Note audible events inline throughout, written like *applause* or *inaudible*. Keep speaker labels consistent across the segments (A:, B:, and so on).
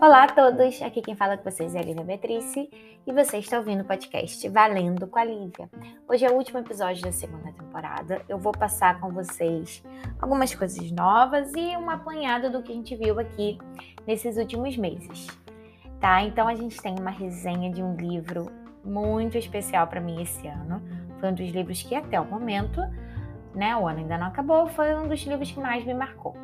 A: Olá a todos, aqui quem fala com vocês é a Lívia Beatrice e você está ouvindo o podcast Valendo com a Lívia. Hoje é o último episódio da segunda temporada. Eu vou passar com vocês algumas coisas novas e uma apanhada do que a gente viu aqui nesses últimos meses. Tá? Então a gente tem uma resenha de um livro muito especial para mim esse ano. Foi um dos livros que até o momento, né, o ano ainda não acabou, foi um dos livros que mais me marcou.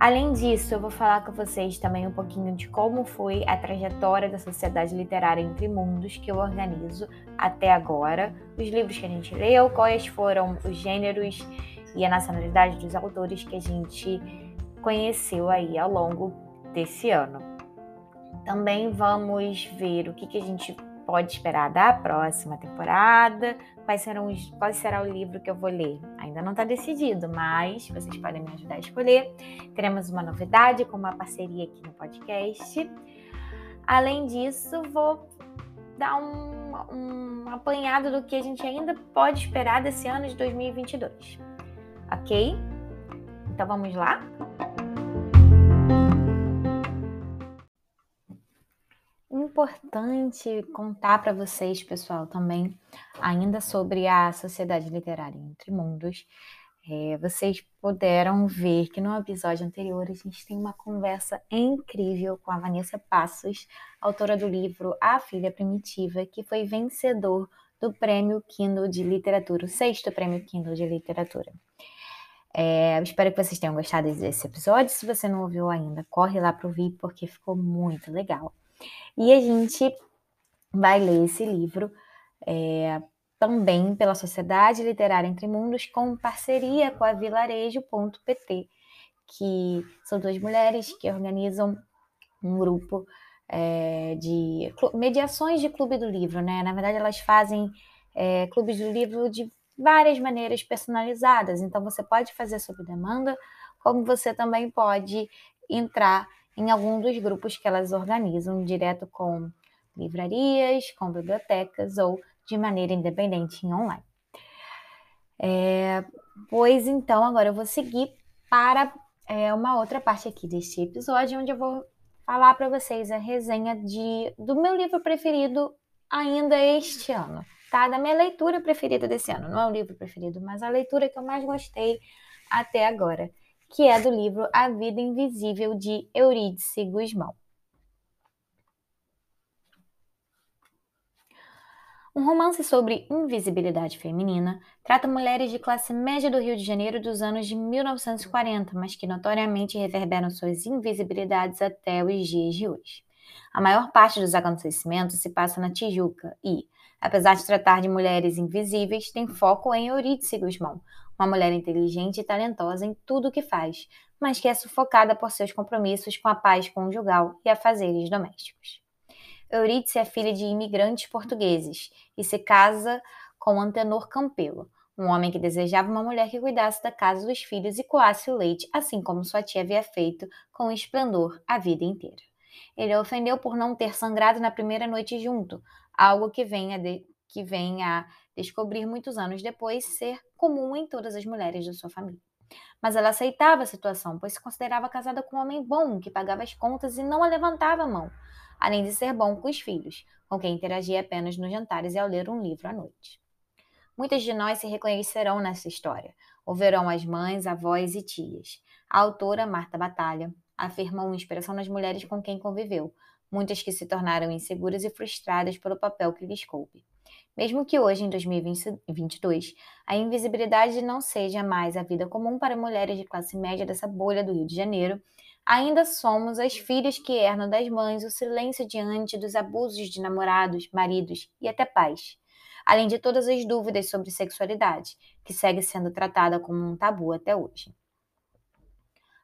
A: Além disso, eu vou falar com vocês também um pouquinho de como foi a trajetória da Sociedade Literária Entre Mundos que eu organizo até agora, os livros que a gente leu, quais foram os gêneros e a nacionalidade dos autores que a gente conheceu aí ao longo desse ano. Também vamos ver o que, que a gente pode esperar da próxima temporada, quais serão os, qual será o livro que eu vou ler. Ainda não está decidido, mas vocês podem me ajudar a escolher. Teremos uma novidade com uma parceria aqui no podcast. Além disso, vou dar um, um apanhado do que a gente ainda pode esperar desse ano de 2022. Ok? Então vamos lá? Importante contar para vocês, pessoal, também, ainda sobre a Sociedade Literária Entre Mundos. É, vocês puderam ver que no episódio anterior a gente tem uma conversa incrível com a Vanessa Passos, autora do livro A Filha Primitiva, que foi vencedor do Prêmio Kindle de Literatura, o sexto Prêmio Kindle de Literatura. É, espero que vocês tenham gostado desse episódio. Se você não ouviu ainda, corre lá para ouvir, porque ficou muito legal. E a gente vai ler esse livro é, também pela Sociedade Literária Entre Mundos, com parceria com a Vilarejo.pt, que são duas mulheres que organizam um grupo é, de mediações de clube do livro, né? Na verdade, elas fazem é, clubes do livro de várias maneiras personalizadas. Então, você pode fazer sob demanda, como você também pode entrar em algum dos grupos que elas organizam, direto com livrarias, com bibliotecas ou de maneira independente em online. É, pois então, agora eu vou seguir para é, uma outra parte aqui deste episódio, onde eu vou falar para vocês a resenha de, do meu livro preferido ainda este ano, tá? Da minha leitura preferida desse ano. Não é o livro preferido, mas a leitura que eu mais gostei até agora que é do livro A Vida Invisível de Eurídice Guzmão. Um romance sobre invisibilidade feminina trata mulheres de classe média do Rio de Janeiro dos anos de 1940, mas que notoriamente reverberam suas invisibilidades até os dias de hoje. A maior parte dos acontecimentos se passa na Tijuca e, apesar de tratar de mulheres invisíveis, tem foco em Eurídice Guzmão, uma mulher inteligente e talentosa em tudo o que faz, mas que é sufocada por seus compromissos com a paz conjugal e afazeres domésticos. Eurídice é filha de imigrantes portugueses e se casa com Antenor Campelo, um homem que desejava uma mulher que cuidasse da casa dos filhos e coasse o leite, assim como sua tia havia feito com esplendor a vida inteira. Ele a ofendeu por não ter sangrado na primeira noite junto, algo que vem a, de, que vem a descobrir muitos anos depois ser comum em todas as mulheres de sua família. Mas ela aceitava a situação, pois se considerava casada com um homem bom, que pagava as contas e não a levantava a mão, além de ser bom com os filhos, com quem interagia apenas nos jantares e ao ler um livro à noite. Muitas de nós se reconhecerão nessa história. Ouvirão as mães, avós e tias. A autora, Marta Batalha, afirmou inspiração nas mulheres com quem conviveu, muitas que se tornaram inseguras e frustradas pelo papel que lhes coube. Mesmo que hoje, em 2022, a invisibilidade não seja mais a vida comum para mulheres de classe média dessa bolha do Rio de Janeiro, ainda somos as filhas que herdam das mães o silêncio diante dos abusos de namorados, maridos e até pais, além de todas as dúvidas sobre sexualidade, que segue sendo tratada como um tabu até hoje.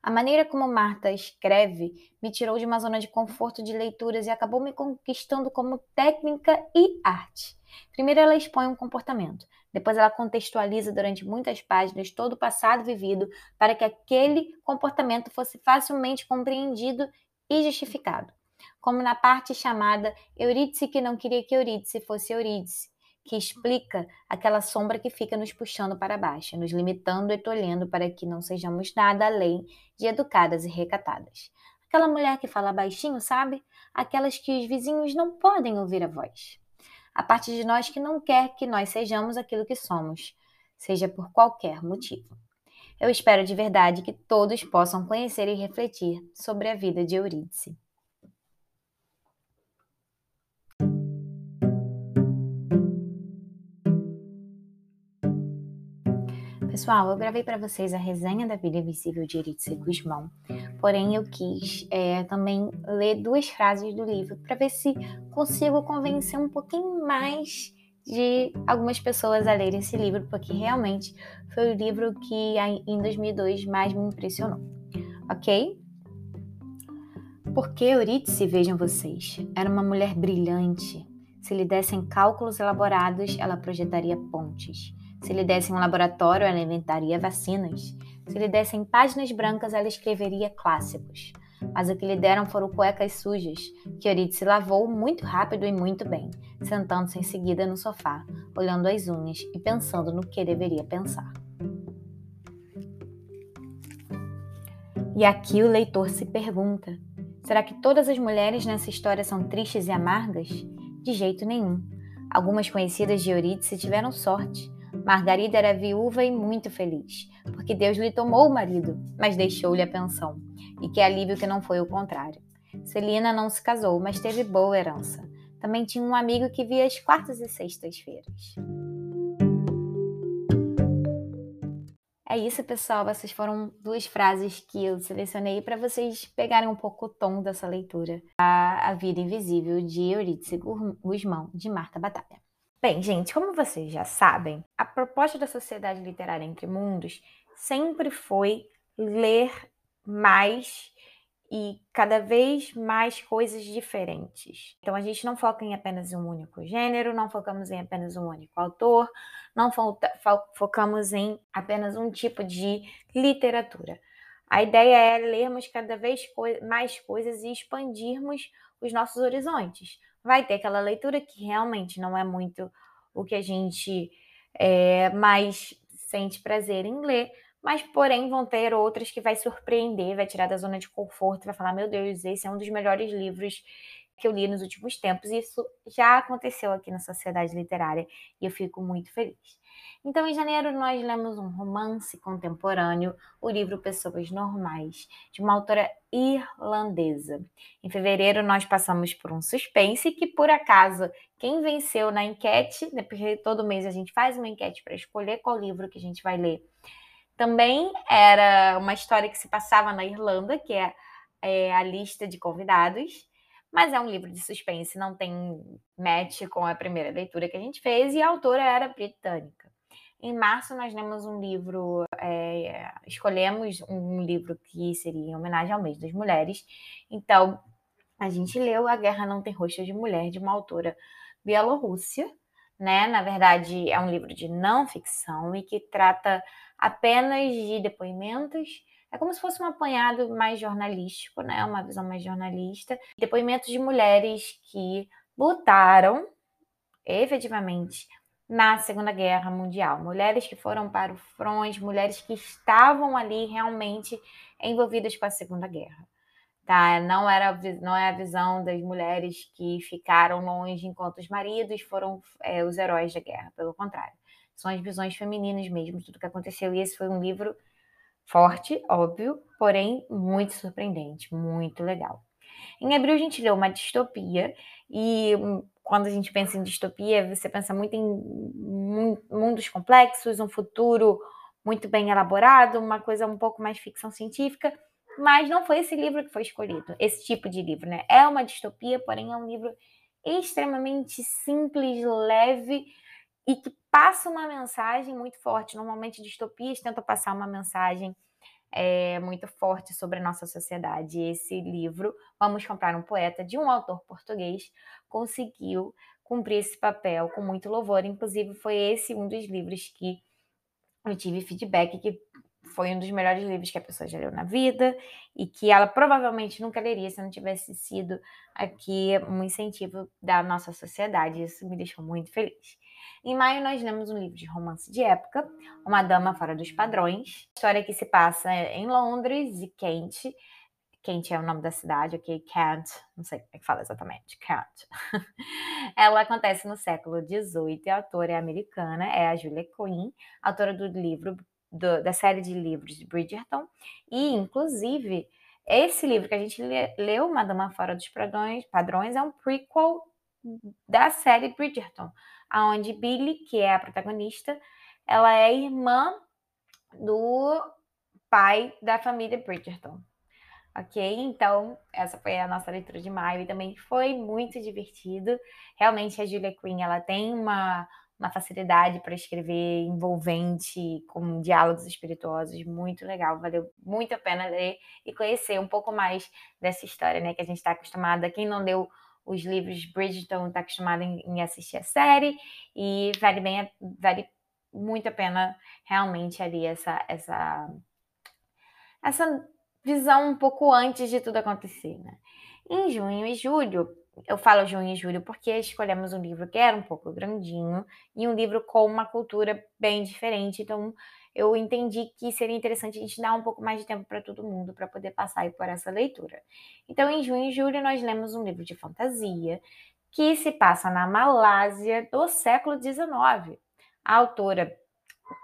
A: A maneira como Marta escreve me tirou de uma zona de conforto de leituras e acabou me conquistando como técnica e arte. Primeiro ela expõe um comportamento, depois ela contextualiza durante muitas páginas todo o passado vivido para que aquele comportamento fosse facilmente compreendido e justificado. Como na parte chamada Eurídice que não queria que Eurídice fosse Eurídice, que explica aquela sombra que fica nos puxando para baixo, nos limitando e tolhendo para que não sejamos nada além de educadas e recatadas. Aquela mulher que fala baixinho, sabe? Aquelas que os vizinhos não podem ouvir a voz. A parte de nós que não quer que nós sejamos aquilo que somos, seja por qualquer motivo. Eu espero de verdade que todos possam conhecer e refletir sobre a vida de Eurídice. Pessoal, eu gravei para vocês a resenha da vida invisível de Eritze Guzmão, porém eu quis é, também ler duas frases do livro para ver se consigo convencer um pouquinho mais de algumas pessoas a lerem esse livro, porque realmente foi o livro que em 2002 mais me impressionou, ok? Porque Eurídice, vejam vocês, era uma mulher brilhante. Se lhe dessem cálculos elaborados, ela projetaria pontes. Se lhe dessem um laboratório, ela inventaria vacinas. Se lhe dessem páginas brancas, ela escreveria clássicos. Mas o que lhe deram foram cuecas sujas, que Eurídice lavou muito rápido e muito bem, sentando-se em seguida no sofá, olhando as unhas e pensando no que deveria pensar. E aqui o leitor se pergunta: será que todas as mulheres nessa história são tristes e amargas? De jeito nenhum. Algumas conhecidas de Eurídice tiveram sorte Margarida era viúva e muito feliz, porque Deus lhe tomou o marido, mas deixou-lhe a pensão. E que alívio que não foi o contrário. Celina não se casou, mas teve boa herança. Também tinha um amigo que via as quartas e sextas-feiras. É isso, pessoal. Essas foram duas frases que eu selecionei para vocês pegarem um pouco o tom dessa leitura. A, a Vida Invisível, de Eurídice Guzmão, de Marta Batalha. Bem, gente, como vocês já sabem, a proposta da Sociedade Literária Entre Mundos sempre foi ler mais e cada vez mais coisas diferentes. Então a gente não foca em apenas um único gênero, não focamos em apenas um único autor, não fo focamos em apenas um tipo de literatura. A ideia é lermos cada vez co mais coisas e expandirmos os nossos horizontes vai ter aquela leitura que realmente não é muito o que a gente é, mais sente prazer em ler, mas porém vão ter outras que vai surpreender, vai tirar da zona de conforto, vai falar: meu Deus, esse é um dos melhores livros que eu li nos últimos tempos. E isso já aconteceu aqui na Sociedade Literária e eu fico muito feliz. Então, em janeiro, nós lemos um romance contemporâneo, o livro Pessoas Normais, de uma autora irlandesa. Em fevereiro, nós passamos por um suspense que, por acaso, quem venceu na enquete, né, porque todo mês a gente faz uma enquete para escolher qual livro que a gente vai ler, também era uma história que se passava na Irlanda, que é, é a lista de convidados mas é um livro de suspense, não tem match com a primeira leitura que a gente fez, e a autora era britânica. Em março, nós lemos um livro, é, escolhemos um livro que seria em homenagem ao mês das mulheres. Então, a gente leu A Guerra Não Tem Rosto de Mulher, de uma autora bielorrússia, né? Na verdade, é um livro de não ficção e que trata apenas de depoimentos. É como se fosse um apanhado mais jornalístico, né? Uma visão mais jornalista. Depoimentos de mulheres que lutaram efetivamente na Segunda Guerra Mundial. Mulheres que foram para o front, mulheres que estavam ali realmente envolvidas com a Segunda Guerra. Tá? Não, era, não é a visão das mulheres que ficaram longe enquanto os maridos foram é, os heróis da guerra, pelo contrário. São as visões femininas mesmo tudo que aconteceu. E esse foi um livro forte, óbvio, porém muito surpreendente, muito legal. Em abril a gente leu uma distopia e quando a gente pensa em distopia, você pensa muito em mundos complexos, um futuro muito bem elaborado, uma coisa um pouco mais ficção científica, mas não foi esse livro que foi escolhido, esse tipo de livro, né? É uma distopia, porém é um livro extremamente simples, leve e que passa uma mensagem muito forte. Normalmente distopias tentam passar uma mensagem é, muito forte sobre a nossa sociedade. Esse livro, Vamos Comprar um Poeta, de um autor português, conseguiu cumprir esse papel com muito louvor. Inclusive, foi esse um dos livros que eu tive feedback que foi um dos melhores livros que a pessoa já leu na vida e que ela provavelmente nunca leria se não tivesse sido aqui um incentivo da nossa sociedade. Isso me deixou muito feliz. Em maio, nós lemos um livro de romance de época, Uma Dama Fora dos Padrões. História que se passa em Londres e Kent. Kent é o nome da cidade, ok? Kent, não sei como é que fala exatamente, Kent. *laughs* Ela acontece no século XVIII e a autora é americana, é a Julia Quinn, autora do livro, do, da série de livros de Bridgerton. E, inclusive, esse livro que a gente leu, Madama Fora dos Padrões, Padrões é um prequel da série Bridgerton, aonde Billy, que é a protagonista, ela é irmã do pai da família Bridgerton. Ok? Então, essa foi a nossa leitura de maio e também foi muito divertido. Realmente, a Julia Quinn, ela tem uma, uma facilidade para escrever envolvente, com diálogos espirituosos, muito legal. Valeu muito a pena ler e conhecer um pouco mais dessa história, né? Que a gente está acostumada. Quem não leu os livros Bridgerton está acostumado em, em, assistir a série e vale bem, vale muito a pena realmente ali essa essa essa visão um pouco antes de tudo acontecer, né? Em junho e julho, eu falo junho e julho porque escolhemos um livro que era um pouco grandinho e um livro com uma cultura bem diferente, então eu entendi que seria interessante a gente dar um pouco mais de tempo para todo mundo para poder passar por essa leitura. Então, em junho e julho, nós lemos um livro de fantasia que se passa na Malásia do século XIX. A autora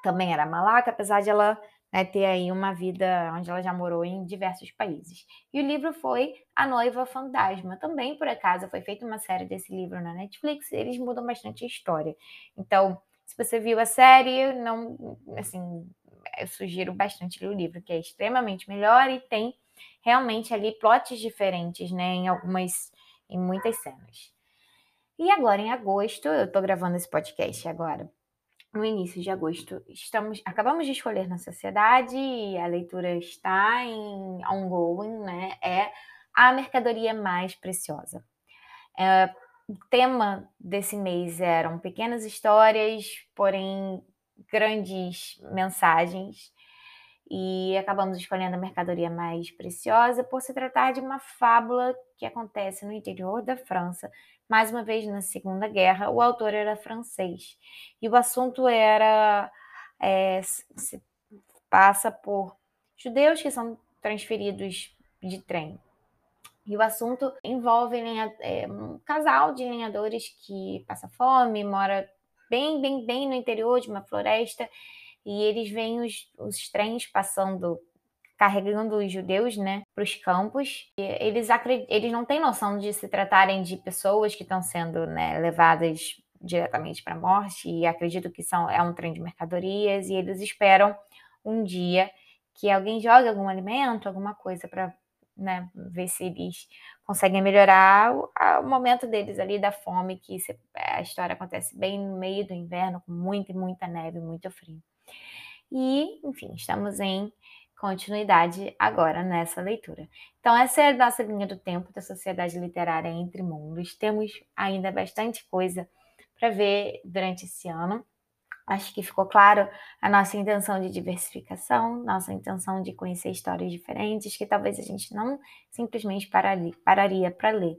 A: também era malaca, apesar de ela né, ter aí uma vida onde ela já morou em diversos países. E o livro foi A Noiva Fantasma. Também, por acaso, foi feita uma série desse livro na Netflix. Eles mudam bastante a história. Então, se você viu a série, não, assim, eu sugiro bastante o livro, que é extremamente melhor e tem realmente ali plots diferentes, né, em algumas, em muitas cenas. E agora, em agosto, eu tô gravando esse podcast agora, no início de agosto, estamos, acabamos de escolher na sociedade e a leitura está em ongoing, né, é a mercadoria mais preciosa. É, o tema desse mês eram pequenas histórias, porém grandes mensagens. E acabamos escolhendo a mercadoria mais preciosa por se tratar de uma fábula que acontece no interior da França, mais uma vez na Segunda Guerra. O autor era francês e o assunto era é, se passa por judeus que são transferidos de trem e o assunto envolve é, um casal de lenhadores que passa fome, mora bem, bem, bem no interior de uma floresta, e eles veem os, os trens passando, carregando os judeus, né, para os campos. E eles, eles não têm noção de se tratarem de pessoas que estão sendo né, levadas diretamente para a morte, e acredito que são, é um trem de mercadorias, e eles esperam um dia que alguém jogue algum alimento, alguma coisa para né, ver se eles conseguem melhorar o, o, momento deles ali da fome, que se, a história acontece bem no meio do inverno, com muita e muita neve, muito frio. E, enfim, estamos em continuidade agora nessa leitura. Então, essa é a nossa linha do tempo da Sociedade Literária Entre Mundos. Temos ainda bastante coisa para ver durante esse ano. Acho que ficou claro a nossa intenção de diversificação, nossa intenção de conhecer histórias diferentes, que talvez a gente não simplesmente pararia para ler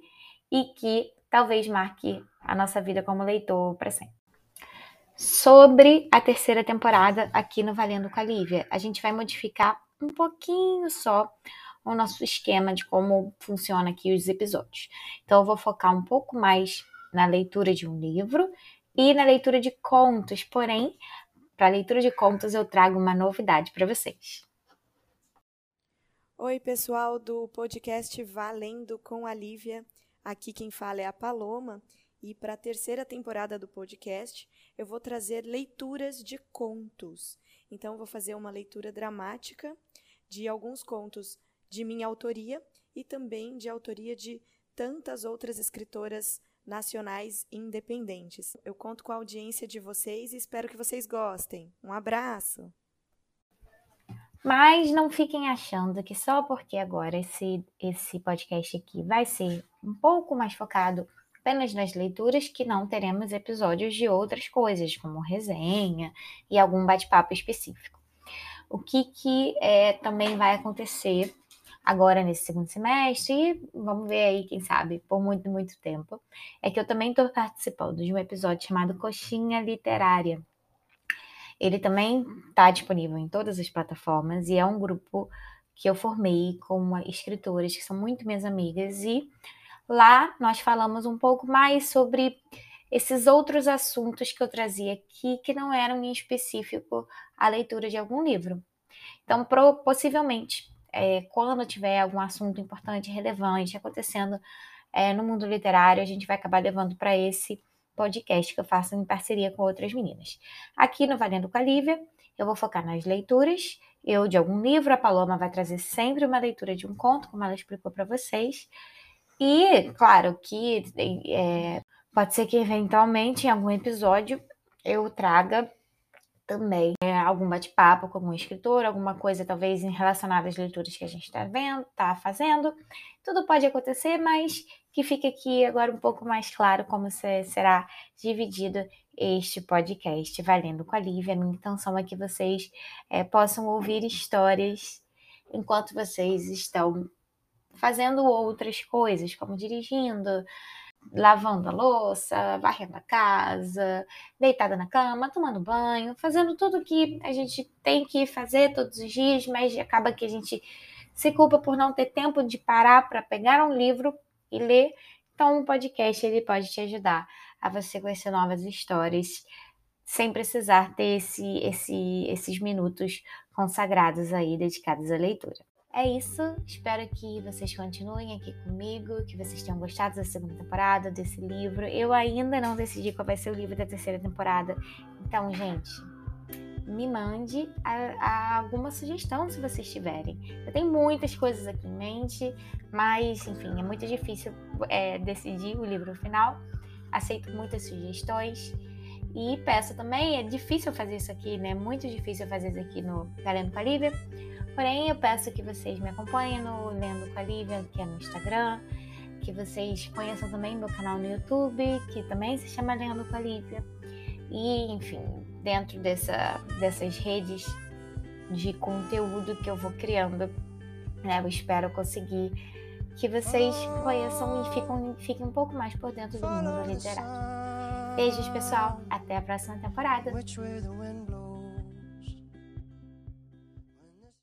A: e que talvez marque a nossa vida como leitor para sempre. Sobre a terceira temporada aqui no Valendo com a Lívia, a gente vai modificar um pouquinho só o nosso esquema de como funciona aqui os episódios. Então, eu vou focar um pouco mais na leitura de um livro e na leitura de contos. Porém, para a leitura de contos eu trago uma novidade para vocês.
B: Oi, pessoal do podcast Valendo com a Lívia. Aqui quem fala é a Paloma. E para a terceira temporada do podcast, eu vou trazer leituras de contos. Então, vou fazer uma leitura dramática de alguns contos de minha autoria e também de autoria de tantas outras escritoras nacionais independentes. Eu conto com a audiência de vocês e espero que vocês gostem. Um abraço!
A: Mas não fiquem achando que só porque agora esse, esse podcast aqui vai ser um pouco mais focado apenas nas leituras que não teremos episódios de outras coisas, como resenha e algum bate-papo específico. O que, que é, também vai acontecer agora nesse segundo semestre e vamos ver aí, quem sabe, por muito, muito tempo, é que eu também estou participando de um episódio chamado Coxinha Literária. Ele também está disponível em todas as plataformas e é um grupo que eu formei com escritoras que são muito minhas amigas e lá nós falamos um pouco mais sobre esses outros assuntos que eu trazia aqui que não eram em específico a leitura de algum livro. Então, possivelmente, é, quando tiver algum assunto importante, relevante acontecendo é, no mundo literário, a gente vai acabar levando para esse podcast que eu faço em parceria com outras meninas. Aqui no Valendo com a Lívia, eu vou focar nas leituras, eu de algum livro, a Paloma vai trazer sempre uma leitura de um conto, como ela explicou para vocês. E, claro, que é, pode ser que eventualmente em algum episódio eu traga também algum bate-papo com algum escritor, alguma coisa talvez relacionada às leituras que a gente está vendo, está fazendo. Tudo pode acontecer, mas que fique aqui agora um pouco mais claro como será dividido este podcast Valendo com a Lívia. A minha intenção é que vocês é, possam ouvir histórias enquanto vocês estão fazendo outras coisas, como dirigindo, lavando a louça, varrendo a casa, deitada na cama, tomando banho, fazendo tudo que a gente tem que fazer todos os dias, mas acaba que a gente se culpa por não ter tempo de parar para pegar um livro e ler. Então, o podcast ele pode te ajudar a você conhecer novas histórias sem precisar ter esse, esse, esses minutos consagrados aí dedicados à leitura. É isso, espero que vocês continuem aqui comigo, que vocês tenham gostado da segunda temporada, desse livro. Eu ainda não decidi qual vai ser o livro da terceira temporada, então, gente, me mande a, a alguma sugestão se vocês tiverem. Eu tenho muitas coisas aqui em mente, mas, enfim, é muito difícil é, decidir o livro final. Aceito muitas sugestões. E peço também, é difícil fazer isso aqui, né? Muito difícil fazer isso aqui no Talento com a Lívia. Porém, eu peço que vocês me acompanhem no Lendo com a Lívia, que é no Instagram, que vocês conheçam também meu canal no YouTube, que também se chama Lendo com a Lívia. E, enfim, dentro dessa, dessas redes de conteúdo que eu vou criando, né, eu espero conseguir que vocês conheçam e fiquem, fiquem um pouco mais por dentro do mundo literário. Beijos, pessoal. Até a próxima temporada.